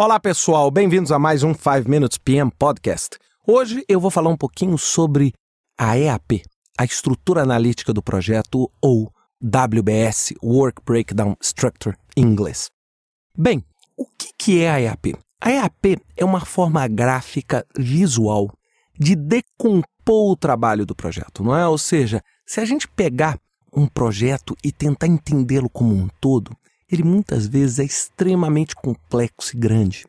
Olá pessoal, bem-vindos a mais um 5 Minutes PM Podcast. Hoje eu vou falar um pouquinho sobre a EAP, a estrutura analítica do projeto, ou WBS, Work Breakdown Structure em inglês. Bem, o que é a EAP? A EAP é uma forma gráfica visual de decompor o trabalho do projeto, não é? Ou seja, se a gente pegar um projeto e tentar entendê-lo como um todo, ele muitas vezes é extremamente complexo e grande.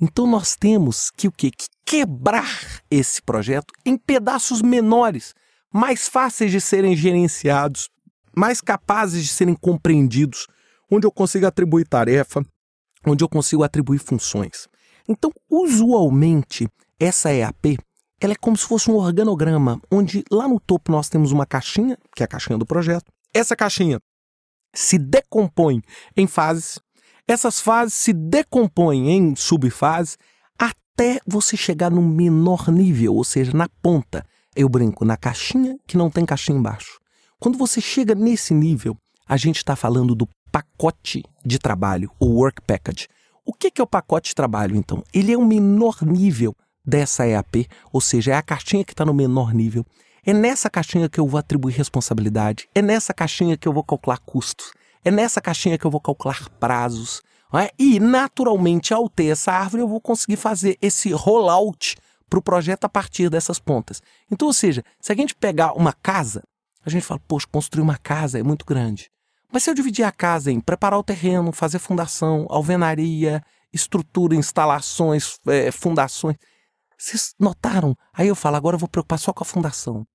Então nós temos que o quê? Que quebrar esse projeto em pedaços menores, mais fáceis de serem gerenciados, mais capazes de serem compreendidos, onde eu consigo atribuir tarefa, onde eu consigo atribuir funções. Então, usualmente, essa EAP ela é como se fosse um organograma, onde lá no topo nós temos uma caixinha, que é a caixinha do projeto. Essa caixinha se decompõe em fases, essas fases se decompõem em subfases até você chegar no menor nível, ou seja, na ponta. Eu brinco na caixinha que não tem caixinha embaixo. Quando você chega nesse nível, a gente está falando do pacote de trabalho, o work package. O que é o pacote de trabalho, então? Ele é o menor nível dessa EAP, ou seja, é a caixinha que está no menor nível. É nessa caixinha que eu vou atribuir responsabilidade. É nessa caixinha que eu vou calcular custos. É nessa caixinha que eu vou calcular prazos. É? E, naturalmente, ao ter essa árvore, eu vou conseguir fazer esse rollout para o projeto a partir dessas pontas. Então, ou seja, se a gente pegar uma casa, a gente fala, poxa, construir uma casa é muito grande. Mas se eu dividir a casa em preparar o terreno, fazer fundação, alvenaria, estrutura, instalações, é, fundações. Vocês notaram? Aí eu falo, agora eu vou preocupar só com a fundação.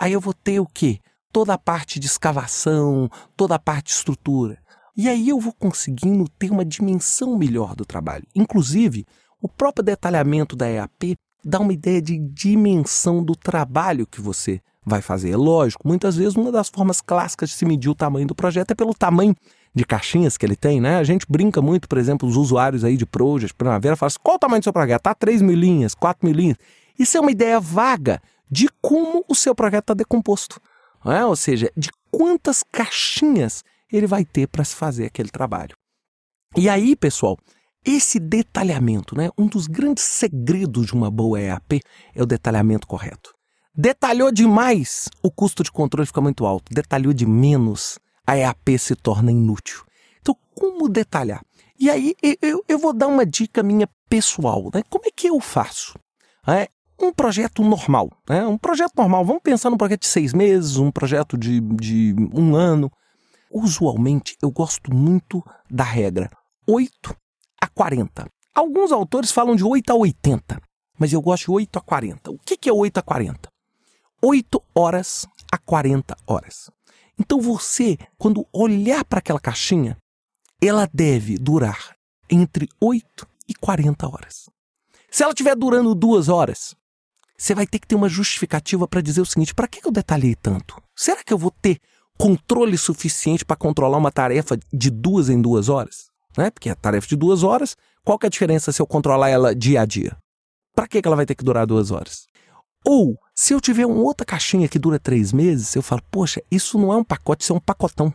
Aí eu vou ter o quê? Toda a parte de escavação, toda a parte de estrutura. E aí eu vou conseguindo ter uma dimensão melhor do trabalho. Inclusive, o próprio detalhamento da EAP dá uma ideia de dimensão do trabalho que você vai fazer. É lógico, muitas vezes uma das formas clássicas de se medir o tamanho do projeto é pelo tamanho de caixinhas que ele tem, né? A gente brinca muito, por exemplo, os usuários aí de Project, Primavera, falam assim, qual o tamanho do seu projeto? Tá 3 mil linhas, 4 mil linhas. Isso é uma ideia vaga de como o seu projeto está decomposto. É? Ou seja, de quantas caixinhas ele vai ter para se fazer aquele trabalho. E aí, pessoal, esse detalhamento, né? um dos grandes segredos de uma boa EAP é o detalhamento correto. Detalhou demais, o custo de controle fica muito alto. Detalhou de menos, a EAP se torna inútil. Então, como detalhar? E aí, eu, eu vou dar uma dica minha pessoal. Né? Como é que eu faço? É, um projeto normal, né? um projeto normal, vamos pensar num projeto de seis meses, um projeto de, de um ano. Usualmente eu gosto muito da regra 8 a 40. Alguns autores falam de 8 a 80, mas eu gosto de 8 a 40. O que é 8 a 40? 8 horas a 40 horas. Então você, quando olhar para aquela caixinha, ela deve durar entre 8 e 40 horas. Se ela estiver durando duas horas, você vai ter que ter uma justificativa para dizer o seguinte: para que eu detalhei tanto? Será que eu vou ter controle suficiente para controlar uma tarefa de duas em duas horas? Né? Porque a tarefa de duas horas, qual que é a diferença se eu controlar ela dia a dia? Para que ela vai ter que durar duas horas? Ou, se eu tiver uma outra caixinha que dura três meses, eu falo, poxa, isso não é um pacote, isso é um pacotão.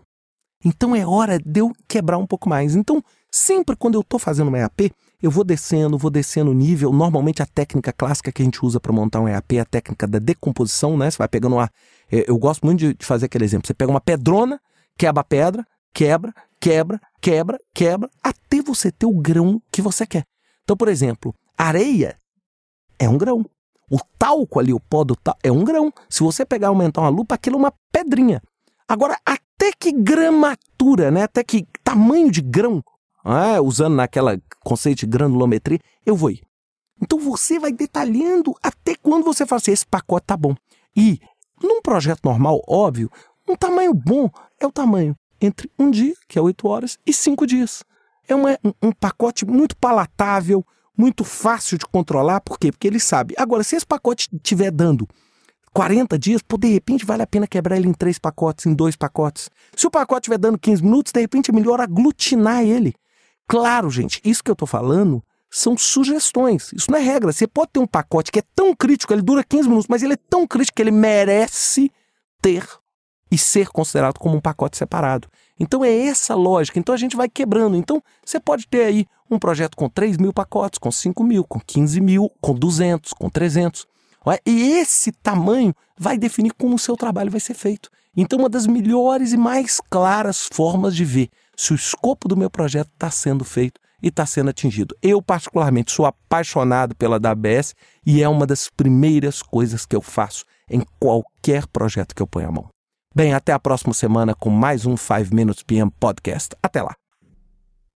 Então é hora de eu quebrar um pouco mais. Então, sempre quando eu estou fazendo uma EAP, eu vou descendo, vou descendo o nível. Normalmente a técnica clássica que a gente usa para montar um EAP é a técnica da decomposição, né? Você vai pegando uma. Eu gosto muito de fazer aquele exemplo. Você pega uma pedrona, quebra a pedra, quebra, quebra, quebra, quebra, até você ter o grão que você quer. Então, por exemplo, areia é um grão. O talco ali, o pó do talco, é um grão. Se você pegar e aumentar uma lupa, aquilo é uma pedrinha. Agora, até que gramatura, né? Até que tamanho de grão ah, usando naquela conceito de granulometria, eu vou ir. Então você vai detalhando até quando você fala assim, esse pacote tá bom. E num projeto normal, óbvio, um tamanho bom é o tamanho entre um dia, que é oito horas, e cinco dias. É uma, um, um pacote muito palatável, muito fácil de controlar. Por quê? Porque ele sabe. Agora, se esse pacote estiver dando 40 dias, pô, de repente vale a pena quebrar ele em três pacotes, em dois pacotes. Se o pacote estiver dando 15 minutos, de repente é melhor aglutinar ele. Claro, gente, isso que eu estou falando são sugestões. Isso não é regra. Você pode ter um pacote que é tão crítico, ele dura 15 minutos, mas ele é tão crítico que ele merece ter e ser considerado como um pacote separado. Então é essa lógica. Então a gente vai quebrando. Então você pode ter aí um projeto com 3 mil pacotes, com 5 mil, com 15 mil, com 200, com 300. E esse tamanho vai definir como o seu trabalho vai ser feito. Então, uma das melhores e mais claras formas de ver se o escopo do meu projeto está sendo feito e está sendo atingido. Eu, particularmente, sou apaixonado pela WBS e é uma das primeiras coisas que eu faço em qualquer projeto que eu ponho a mão. Bem, até a próxima semana com mais um 5 Minutes PM Podcast. Até lá!